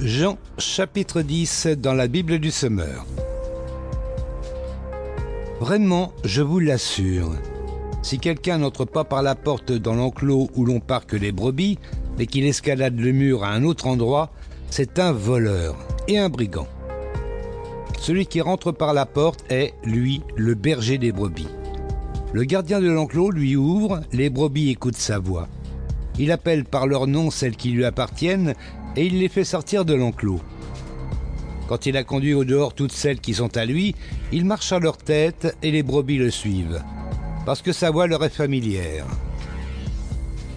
Jean chapitre 10 dans la Bible du Semeur. Vraiment, je vous l'assure, si quelqu'un n'entre pas par la porte dans l'enclos où l'on parque les brebis, mais qu'il escalade le mur à un autre endroit, c'est un voleur et un brigand. Celui qui rentre par la porte est, lui, le berger des brebis. Le gardien de l'enclos lui ouvre, les brebis écoutent sa voix. Il appelle par leur nom celles qui lui appartiennent et il les fait sortir de l'enclos. Quand il a conduit au dehors toutes celles qui sont à lui, il marche à leur tête et les brebis le suivent, parce que sa voix leur est familière.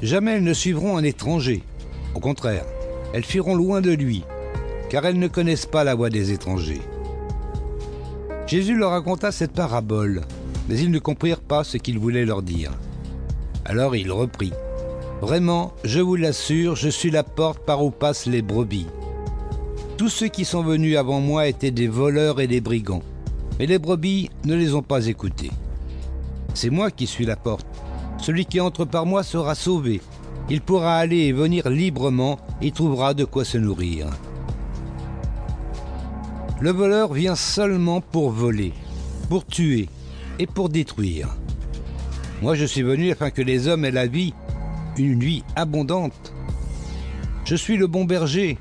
Jamais elles ne suivront un étranger. Au contraire, elles fuiront loin de lui, car elles ne connaissent pas la voix des étrangers. Jésus leur raconta cette parabole, mais ils ne comprirent pas ce qu'il voulait leur dire. Alors il reprit. Vraiment, je vous l'assure, je suis la porte par où passent les brebis. Tous ceux qui sont venus avant moi étaient des voleurs et des brigands, mais les brebis ne les ont pas écoutés. C'est moi qui suis la porte. Celui qui entre par moi sera sauvé. Il pourra aller et venir librement et trouvera de quoi se nourrir. Le voleur vient seulement pour voler, pour tuer et pour détruire. Moi je suis venu afin que les hommes aient la vie une nuit abondante. Je suis le bon berger.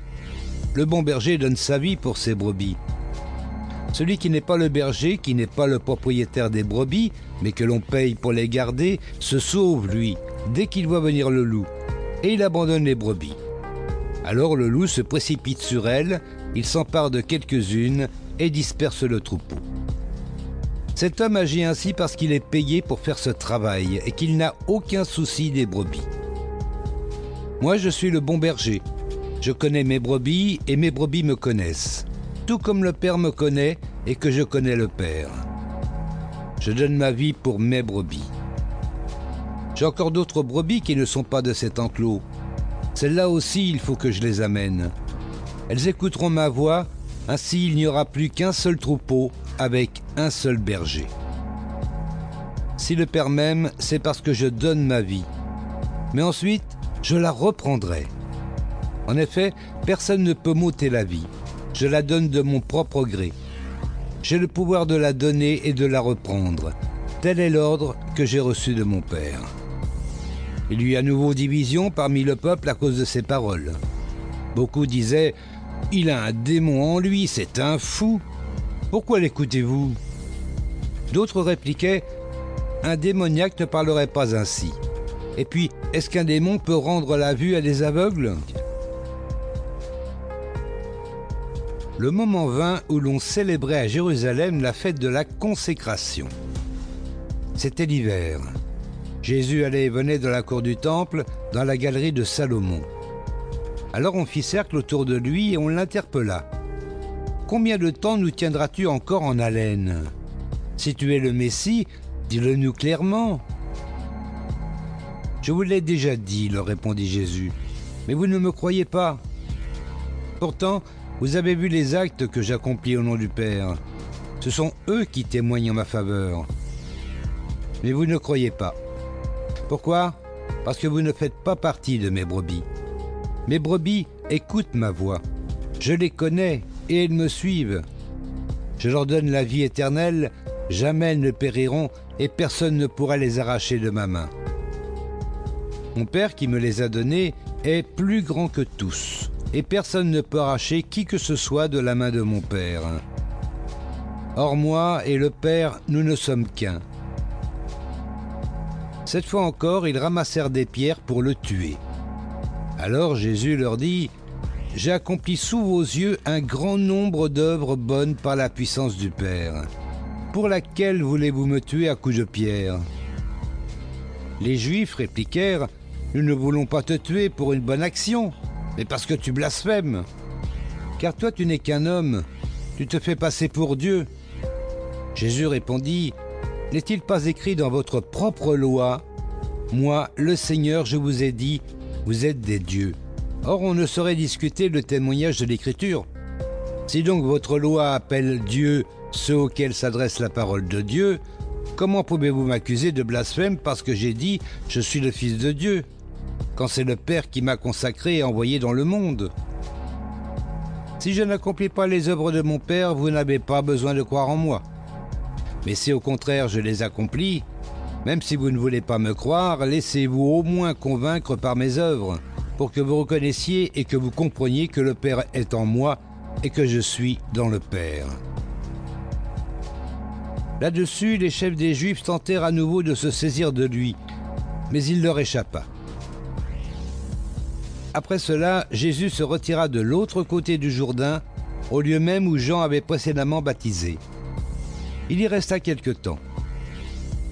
Le bon berger donne sa vie pour ses brebis. Celui qui n'est pas le berger, qui n'est pas le propriétaire des brebis, mais que l'on paye pour les garder, se sauve, lui, dès qu'il voit venir le loup, et il abandonne les brebis. Alors le loup se précipite sur elles, il s'empare de quelques-unes et disperse le troupeau. Cet homme agit ainsi parce qu'il est payé pour faire ce travail et qu'il n'a aucun souci des brebis. Moi, je suis le bon berger. Je connais mes brebis et mes brebis me connaissent, tout comme le Père me connaît et que je connais le Père. Je donne ma vie pour mes brebis. J'ai encore d'autres brebis qui ne sont pas de cet enclos. Celles-là aussi, il faut que je les amène. Elles écouteront ma voix, ainsi il n'y aura plus qu'un seul troupeau avec un seul berger. Si le Père m'aime, c'est parce que je donne ma vie. Mais ensuite, je la reprendrai. En effet, personne ne peut m'ôter la vie. Je la donne de mon propre gré. J'ai le pouvoir de la donner et de la reprendre. Tel est l'ordre que j'ai reçu de mon Père. Il y eut à nouveau division parmi le peuple à cause de ces paroles. Beaucoup disaient Il a un démon en lui, c'est un fou. Pourquoi l'écoutez-vous? D'autres répliquaient Un démoniaque ne parlerait pas ainsi. Et puis, est-ce qu'un démon peut rendre la vue à des aveugles? Le moment vint où l'on célébrait à Jérusalem la fête de la consécration. C'était l'hiver. Jésus allait et venait de la cour du temple, dans la galerie de Salomon. Alors on fit cercle autour de lui et on l'interpella. Combien de temps nous tiendras-tu encore en haleine? Si tu es le Messie, dis-le nous clairement. Je vous l'ai déjà dit, leur répondit Jésus, mais vous ne me croyez pas. Pourtant, vous avez vu les actes que j'accomplis au nom du Père. Ce sont eux qui témoignent en ma faveur. Mais vous ne croyez pas. Pourquoi? Parce que vous ne faites pas partie de mes brebis. Mes brebis écoutent ma voix. Je les connais et elles me suivent. Je leur donne la vie éternelle, jamais elles ne périront et personne ne pourra les arracher de ma main. Mon Père qui me les a donnés est plus grand que tous, et personne ne peut arracher qui que ce soit de la main de mon Père. Or moi et le Père, nous ne sommes qu'un. Cette fois encore, ils ramassèrent des pierres pour le tuer. Alors Jésus leur dit, J'ai accompli sous vos yeux un grand nombre d'œuvres bonnes par la puissance du Père. Pour laquelle voulez-vous me tuer à coups de pierre? Les Juifs répliquèrent, nous ne voulons pas te tuer pour une bonne action, mais parce que tu blasphèmes. Car toi tu n'es qu'un homme, tu te fais passer pour Dieu. Jésus répondit, N'est-il pas écrit dans votre propre loi Moi, le Seigneur, je vous ai dit, vous êtes des dieux. Or on ne saurait discuter le témoignage de l'Écriture. Si donc votre loi appelle Dieu ceux auxquels s'adresse la parole de Dieu, comment pouvez-vous m'accuser de blasphème parce que j'ai dit je suis le Fils de Dieu quand c'est le Père qui m'a consacré et envoyé dans le monde. Si je n'accomplis pas les œuvres de mon Père, vous n'avez pas besoin de croire en moi. Mais si au contraire je les accomplis, même si vous ne voulez pas me croire, laissez-vous au moins convaincre par mes œuvres, pour que vous reconnaissiez et que vous compreniez que le Père est en moi et que je suis dans le Père. Là-dessus, les chefs des Juifs tentèrent à nouveau de se saisir de lui, mais il leur échappa. Après cela, Jésus se retira de l'autre côté du Jourdain, au lieu même où Jean avait précédemment baptisé. Il y resta quelque temps.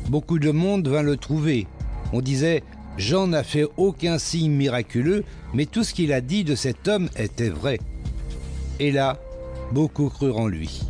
Beaucoup de monde vint le trouver. On disait Jean n'a fait aucun signe miraculeux, mais tout ce qu'il a dit de cet homme était vrai. Et là, beaucoup crurent en lui.